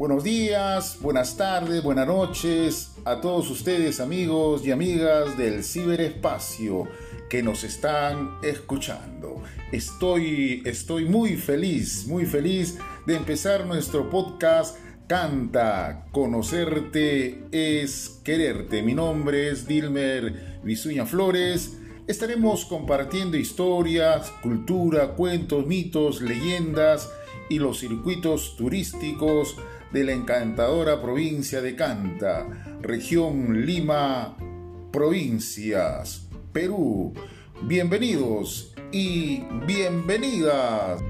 Buenos días, buenas tardes, buenas noches a todos ustedes amigos y amigas del ciberespacio que nos están escuchando. Estoy, estoy muy feliz, muy feliz de empezar nuestro podcast Canta, conocerte es quererte. Mi nombre es Dilmer Bisuña Flores. Estaremos compartiendo historias, cultura, cuentos, mitos, leyendas y los circuitos turísticos de la encantadora provincia de Canta, región Lima, provincias, Perú. Bienvenidos y bienvenidas.